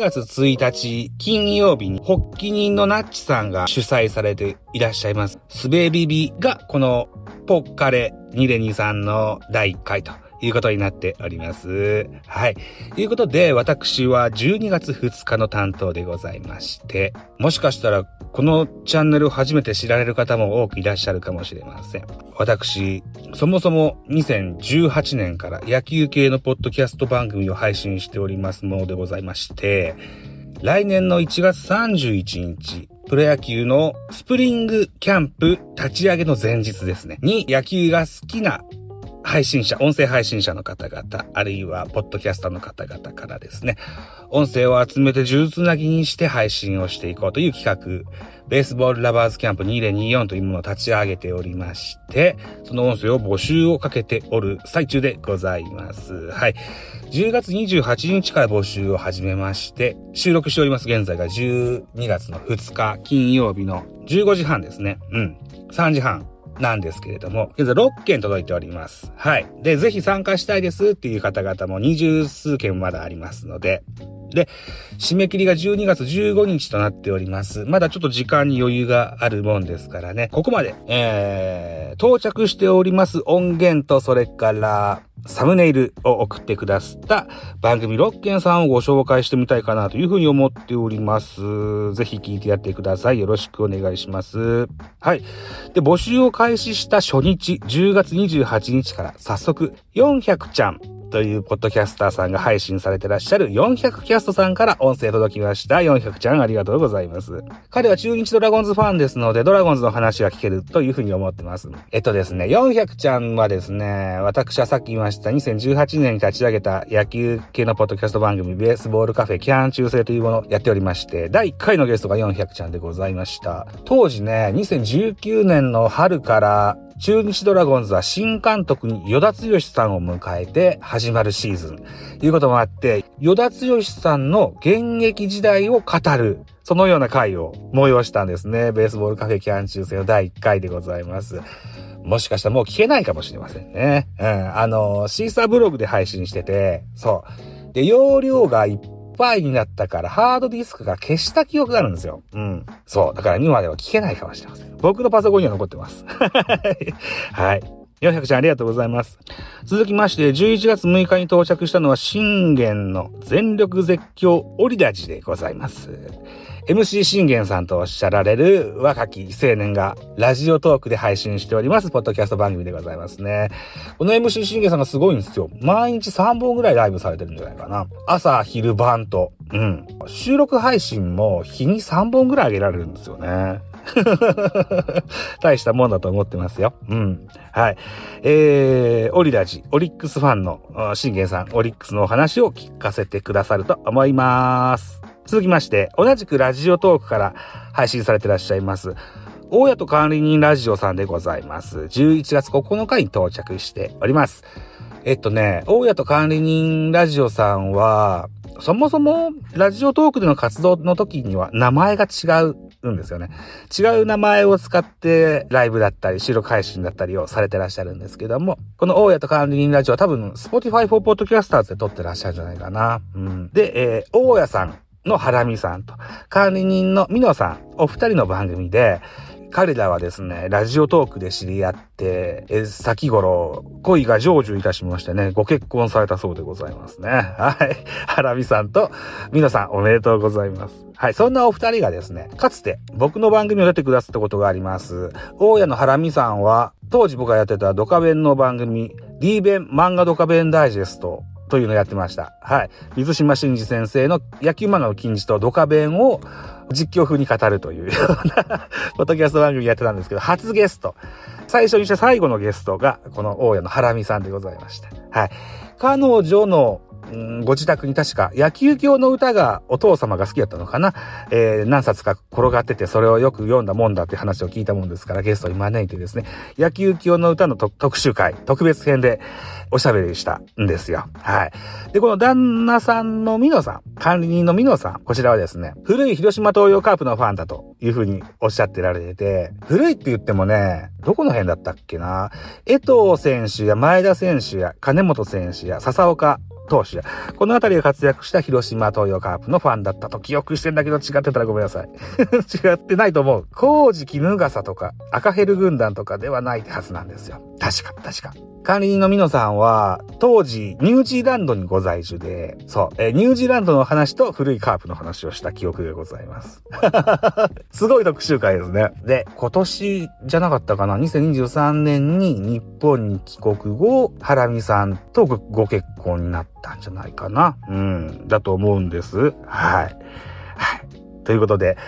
月1日金曜日に発起人のナッチさんが主催されていらっしゃいます。スベビビがこのポッカレ2レニさんの第1回ということになっております。はい。ということで、私は12月2日の担当でございまして、もしかしたらこのチャンネルを初めて知られる方も多くいらっしゃるかもしれません。私、そもそも2018年から野球系のポッドキャスト番組を配信しておりますものでございまして、来年の1月31日、プロ野球のスプリングキャンプ立ち上げの前日ですね、に野球が好きな配信者、音声配信者の方々、あるいは、ポッドキャスターの方々からですね、音声を集めて呪術なぎにして配信をしていこうという企画、ベースボールラバーズキャンプ2024というものを立ち上げておりまして、その音声を募集をかけておる最中でございます。はい。10月28日から募集を始めまして、収録しております。現在が12月の2日金曜日の15時半ですね。うん。3時半なんですけれども、現在6件届いております。はい。で、ぜひ参加したいですっていう方々も二十数件まだありますので、で、締め切りが12月15日となっております。まだちょっと時間に余裕があるもんですからね、ここまで、えー、到着しております音源と、それから、サムネイルを送ってくださった番組6件さんをご紹介してみたいかなというふうに思っております。ぜひ聞いてやってください。よろしくお願いします。はい。で、募集を開始した初日、10月28日から早速400ちゃんというポッドキャスターさんが配信されてらっしゃる400キャストさんから音声届きました。400ちゃんありがとうございます。彼は中日ドラゴンズファンですので、ドラゴンズの話が聞けるというふうに思ってます。えっとですね、400ちゃんはですね、私はさっき言いました2018年に立ち上げた野球系のポッドキャスト番組、ベースボールカフェキャン中世というものをやっておりまして、第1回のゲストが400ちゃんでございました。当時ね、2019年の春から中日ドラゴンズは新監督に与田剛さんを迎えて始まるシーズン。ということもあって、与田剛さんの現役時代を語る、そのような回を催したんですね。ベースボールカフェキャン中世の第1回でございます。もしかしたらもう聞けないかもしれませんね。うん。あの、シーサーブログで配信してて、そう。で、容量がいっぱい倍になったからハードディスクが消した記憶があるんですよ。うん。そう。だから今では聞けないかもしれません。僕のパソコンには残ってます。はい。400ちゃんありがとうございます。続きまして、11月6日に到着したのは信玄の全力絶叫オリラジでございます。MC 信玄さんとおっしゃられる若き青年がラジオトークで配信しております、ポッドキャスト番組でございますね。この MC 信玄さんがすごいんですよ。毎日3本ぐらいライブされてるんじゃないかな。朝、昼、晩と。うん。収録配信も日に3本ぐらい上げられるんですよね。大したもんだと思ってますよ。うん。はい。えー、オリラジ、オリックスファンの信玄さん、オリックスのお話を聞かせてくださると思います。続きまして、同じくラジオトークから配信されてらっしゃいます。大家と管理人ラジオさんでございます。11月9日に到着しております。えっとね、大家と管理人ラジオさんは、そもそもラジオトークでの活動の時には名前が違うんですよね。違う名前を使ってライブだったり収録配信だったりをされてらっしゃるんですけども、この大家と管理人ラジオは多分 Spotify for Podcasters で撮ってらっしゃるんじゃないかな。うん、で、えー、大家さんのハラミさんと、管理人のミノさん、お二人の番組で、彼らはですね、ラジオトークで知り合って、え先頃、恋が成就いたしましてね、ご結婚されたそうでございますね。はい。ハラミさんとミノさん、おめでとうございます。はい。そんなお二人がですね、かつて僕の番組を出てくださったことがあります。大家のハラミさんは、当時僕がやってたドカベンの番組、D 弁漫画ドカベンダイジェストというのをやってました。はい。水島真司先生の野球漫画の金字とドカベンを実況風に語るというようなポッドキャスト番組やってたんですけど、初ゲスト。最初にして最後のゲストが、この大家のハラミさんでございました。はい。彼女のご自宅に確か野球教の歌がお父様が好きだったのかな、えー、何冊か転がっててそれをよく読んだもんだって話を聞いたもんですからゲストに招いてですね、野球教の歌の特集会、特別編でおしゃべりしたんですよ。はい。で、この旦那さんのミノさん、管理人のミノさん、こちらはですね、古い広島東洋カープのファンだというふうにおっしゃってられてて、古いって言ってもね、どこの辺だったっけな？江藤選手や前田選手や金本選手や笹岡投手や。このあたりが活躍した広島東洋カープのファンだったと記憶してんだけど違ってたらごめんなさい。違ってないと思う。コージ絹笠とか赤ヘル軍団とかではないはずなんですよ。確か、確か。管理人のミノさんは、当時、ニュージーランドにご在住で、そう、えニュージーランドの話と古いカープの話をした記憶がございます。すごい特集会ですね。で、今年じゃなかったかな ?2023 年に日本に帰国後、ハラミさんとご結婚になったんじゃないかなうん、だと思うんです。はい。はい。ということで、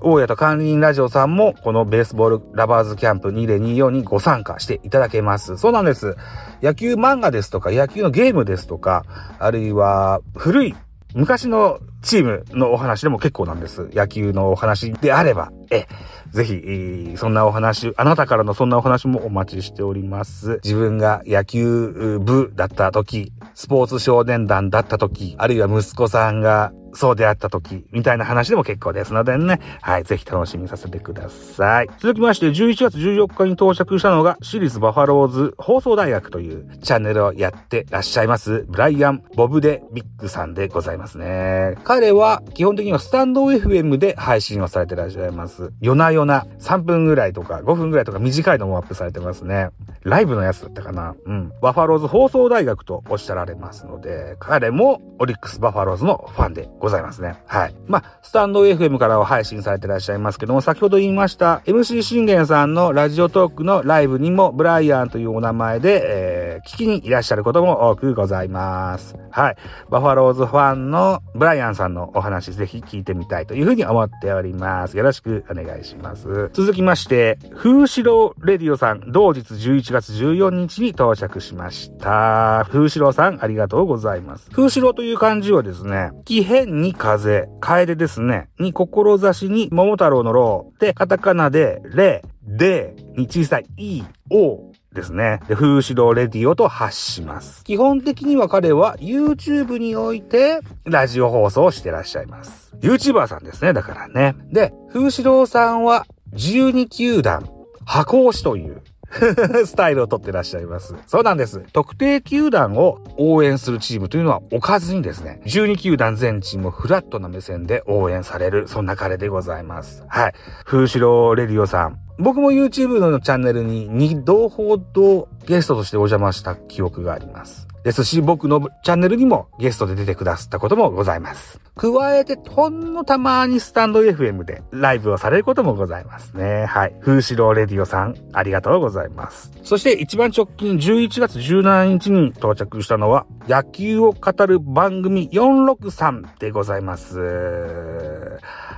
大家と管理人ラジオさんも、このベースボールラバーズキャンプ2024にご参加していただけます。そうなんです。野球漫画ですとか、野球のゲームですとか、あるいは古い昔のチームのお話でも結構なんです。野球のお話であれば、え、ぜひ、そんなお話、あなたからのそんなお話もお待ちしております。自分が野球部だった時、スポーツ少年団だった時、あるいは息子さんがそうであった時、みたいな話でも結構ですのでね。はい、ぜひ楽しみにさせてください。続きまして、11月14日に到着したのが、私立バファローズ放送大学というチャンネルをやってらっしゃいます、ブライアン・ボブデ・ビッグさんでございますね。彼は、基本的にはスタンド FM で配信をされてらっしゃいます。夜な夜な3分ぐらいとか5分ぐらいとか短いのもアップされてますね。ライブのやつだったかなうん。バファローズ放送大学とおっしゃられますので、彼もオリックスバファローズのファンでございますね。はい。まあ、スタンド FM からは配信されてらっしゃいますけども、先ほど言いました MC 信玄さんのラジオトークのライブにもブライアンというお名前で、えー、聞きにいらっしゃることも多くございます。はい。バファローズファンのブライアンさんのお話ぜひ聞いてみたいというふうに思っております。よろしくお願いします。続きまして、風城レディオさん、同日11月14日に到着しました。風城さん、ありがとうございます。風城という漢字はですね、気変に風、楓ですね、に志に桃太郎のろう、で、カタカナで、レ、で、に小さい、い、お、ですね。で、風刺道レディオと発します。基本的には彼は YouTube においてラジオ放送をしてらっしゃいます。YouTuber さんですね、だからね。で、風刺道さんは12球団、箱押しという スタイルをとってらっしゃいます。そうなんです。特定球団を応援するチームというのは置かずにですね、12球団全チームをフラットな目線で応援される、そんな彼でございます。はい。風城レディオさん。僕も YouTube のチャンネルに2度ほどゲストとしてお邪魔した記憶があります。ですし、僕のチャンネルにもゲストで出てくださったこともございます。加えて、ほんのたまにスタンド FM でライブをされることもございますね。はい。風志郎レディオさん、ありがとうございます。そして一番直近11月17日に到着したのは、野球を語る番組463でございます。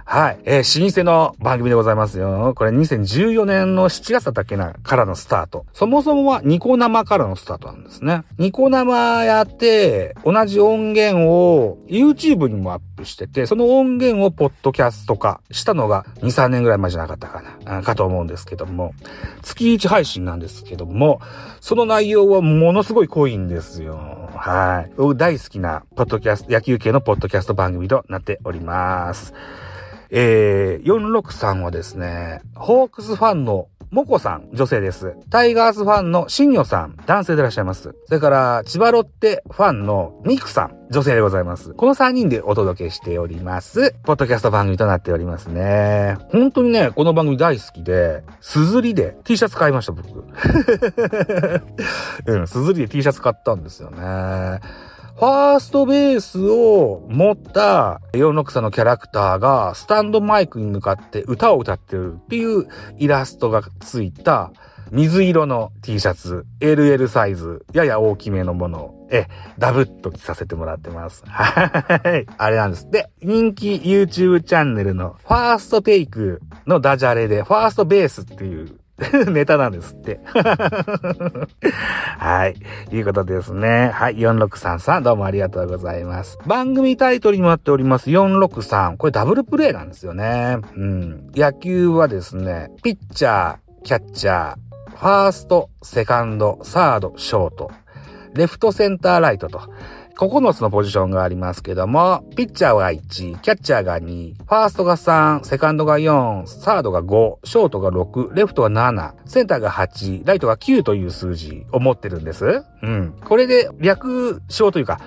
はい。えー、老舗の番組でございますよ。これ2014年の7月だったけな、からのスタート。そもそもはニコ生からのスタートなんですね。ニコ生やって、同じ音源を YouTube にもアップしてて、その音源をポッドキャスト化したのが2、3年ぐらい前じゃなかったかな、かと思うんですけども、月1配信なんですけども、その内容はものすごい濃いんですよ。はい。僕大好きな、ポッドキャスト、野球系のポッドキャスト番組となっております。えー、463はですね、ホークスファンのモコさん、女性です。タイガースファンのシンヨさん、男性でいらっしゃいます。それから、千葉ロッテファンのミクさん、女性でございます。この3人でお届けしております。ポッドキャスト番組となっておりますね。本当にね、この番組大好きで、すずりで T シャツ買いました、僕。うん、すずりで T シャツ買ったんですよね。ファーストベースを持った463のキャラクターがスタンドマイクに向かって歌を歌ってるっていうイラストがついた水色の T シャツ、LL サイズ、やや大きめのものを、え、ダブッと着させてもらってます。はい。あれなんです。で、人気 YouTube チャンネルのファーストテイクのダジャレで、ファーストベースっていう ネタなんですって。はい。いうことですね。はい。4633どうもありがとうございます。番組タイトルにもなっております463。これダブルプレイなんですよね。うん。野球はですね、ピッチャー、キャッチャー、ファースト、セカンド、サード、ショート、レフトセンターライトと、9つのポジションがありますけども、ピッチャーが1、キャッチャーが2、ファーストが3、セカンドが4、サードが5、ショートが6、レフトが7、センターが8、ライトが9という数字を持ってるんです。うん。これで略称というか、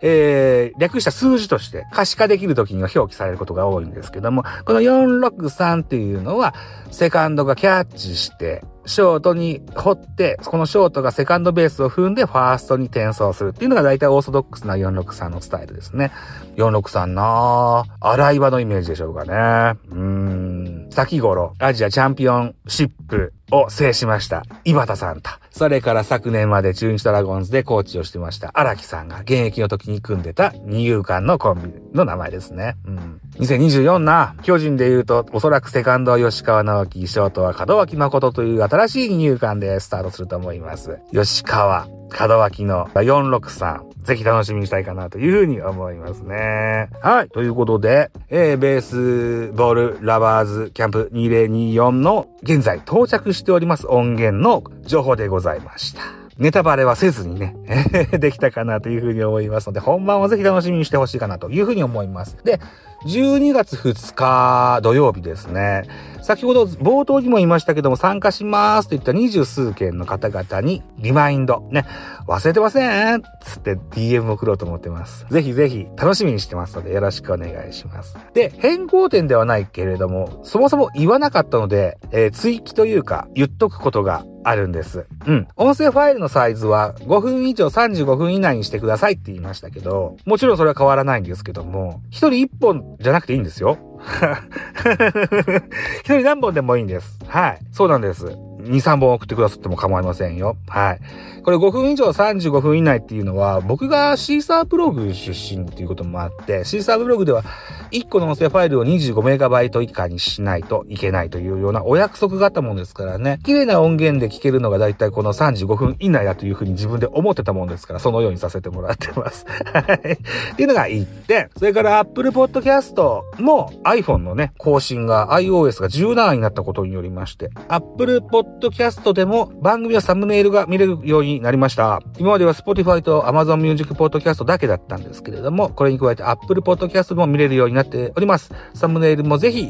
えー、略した数字として可視化できる時には表記されることが多いんですけども、この463っていうのは、セカンドがキャッチして、ショートに掘って、このショートがセカンドベースを踏んでファーストに転送するっていうのが大体オーソドックスな463のスタイルですね。463なぁ。洗い場のイメージでしょうかね。うん。先頃、アジアチャンピオンシップを制しました。井端さんと。それから昨年まで中日ドラゴンズでコーチをしてました荒木さんが現役の時に組んでた二遊間のコンビの名前ですね。うん。2024な、巨人で言うと、おそらくセカンドは吉川直樹、ショートは門脇誠という新しい二遊間でスタートすると思います。吉川、門脇の463。ぜひ楽しみにしたいかなというふうに思いますね。はい。ということで、えー、ベースボールラバーズキャンプ2024の現在到着しております音源の情報でございました。ネタバレはせずにね、できたかなというふうに思いますので、本番をぜひ楽しみにしてほしいかなというふうに思います。で、12月2日土曜日ですね。先ほど冒頭にも言いましたけども、参加しますと言った二十数件の方々にリマインド。ね、忘れてませんつって DM 送ろうと思ってます。ぜひぜひ楽しみにしてますのでよろしくお願いします。で、変更点ではないけれども、そもそも言わなかったので、えー、追記というか言っとくことがあるんです。うん。音声ファイルのサイズは5分以上35分以内にしてくださいって言いましたけど、もちろんそれは変わらないんですけども、一人一本じゃなくていいんですよ。一人何本でもいいんです。はい。そうなんです。2、3本送ってくださっても構いませんよ。はい。これ5分以上35分以内っていうのは、僕がシーサーブログ出身っていうこともあって、シーサーブログでは1個の音声ファイルを25メガバイト以下にしないといけないというようなお約束があったもんですからね。綺麗な音源で聞けるのがだいたいこの35分以内だというふうに自分で思ってたもんですから、そのようにさせてもらってます。はい。っていうのが1点。それから Apple Podcast も iPhone のね、更新が iOS が17になったことによりまして、Apple Podcast ドキャストでも番組はサムネイルが見れるようになりました。今までは Spotify と Amazon Music Podcast だけだったんですけれども、これに加えて Apple Podcast も見れるようになっております。サムネイルもぜひ、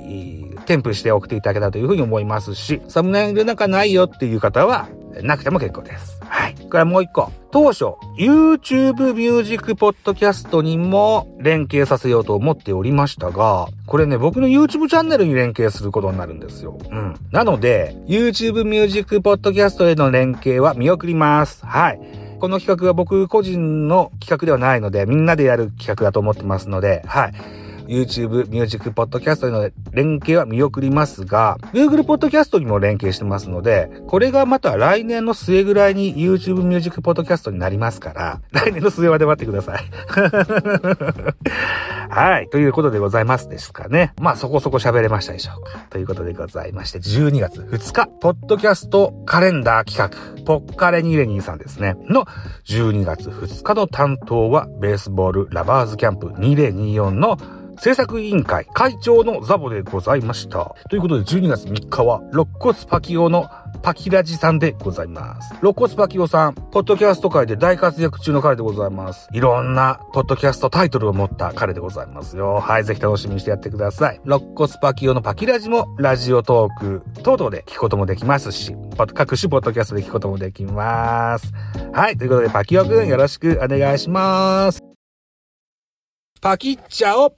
添付して送っていただけたらというふうに思いますし、サムネイルなんかないよっていう方は、なくても結構です。はい。これもう一個。当初、YouTube Music Podcast にも連携させようと思っておりましたが、これね、僕の YouTube チャンネルに連携することになるんですよ。うん。なので、YouTube Music Podcast への連携は見送ります。はい。この企画は僕個人の企画ではないので、みんなでやる企画だと思ってますので、はい。YouTube、Music Podcast の連携は見送りますが、Google Podcast にも連携してますので、これがまた来年の末ぐらいに YouTube Music Podcast になりますから、来年の末まで待ってください。はい。ということでございますですかね。まあそこそこ喋れましたでしょうか。ということでございまして、12月2日、ポッドキャストカレンダー企画、ポッカレニレニーさんですね。の12月2日の担当は、ベースボールラバーズキャンプ2024の制作委員会会長のザボでございました。ということで12月3日は、肋骨パキオのパキラジさんでございます。肋骨パキオさん、ポッドキャスト界で大活躍中の彼でございます。いろんなポッドキャストタイトルを持った彼でございますよ。はい、ぜひ楽しみにしてやってください。肋骨パキオのパキラジもラジオトーク等々で聞くこともできますし、各種ポッドキャストで聞くこともできます。はい、ということでパキオくんよろしくお願いします。パキッチャオ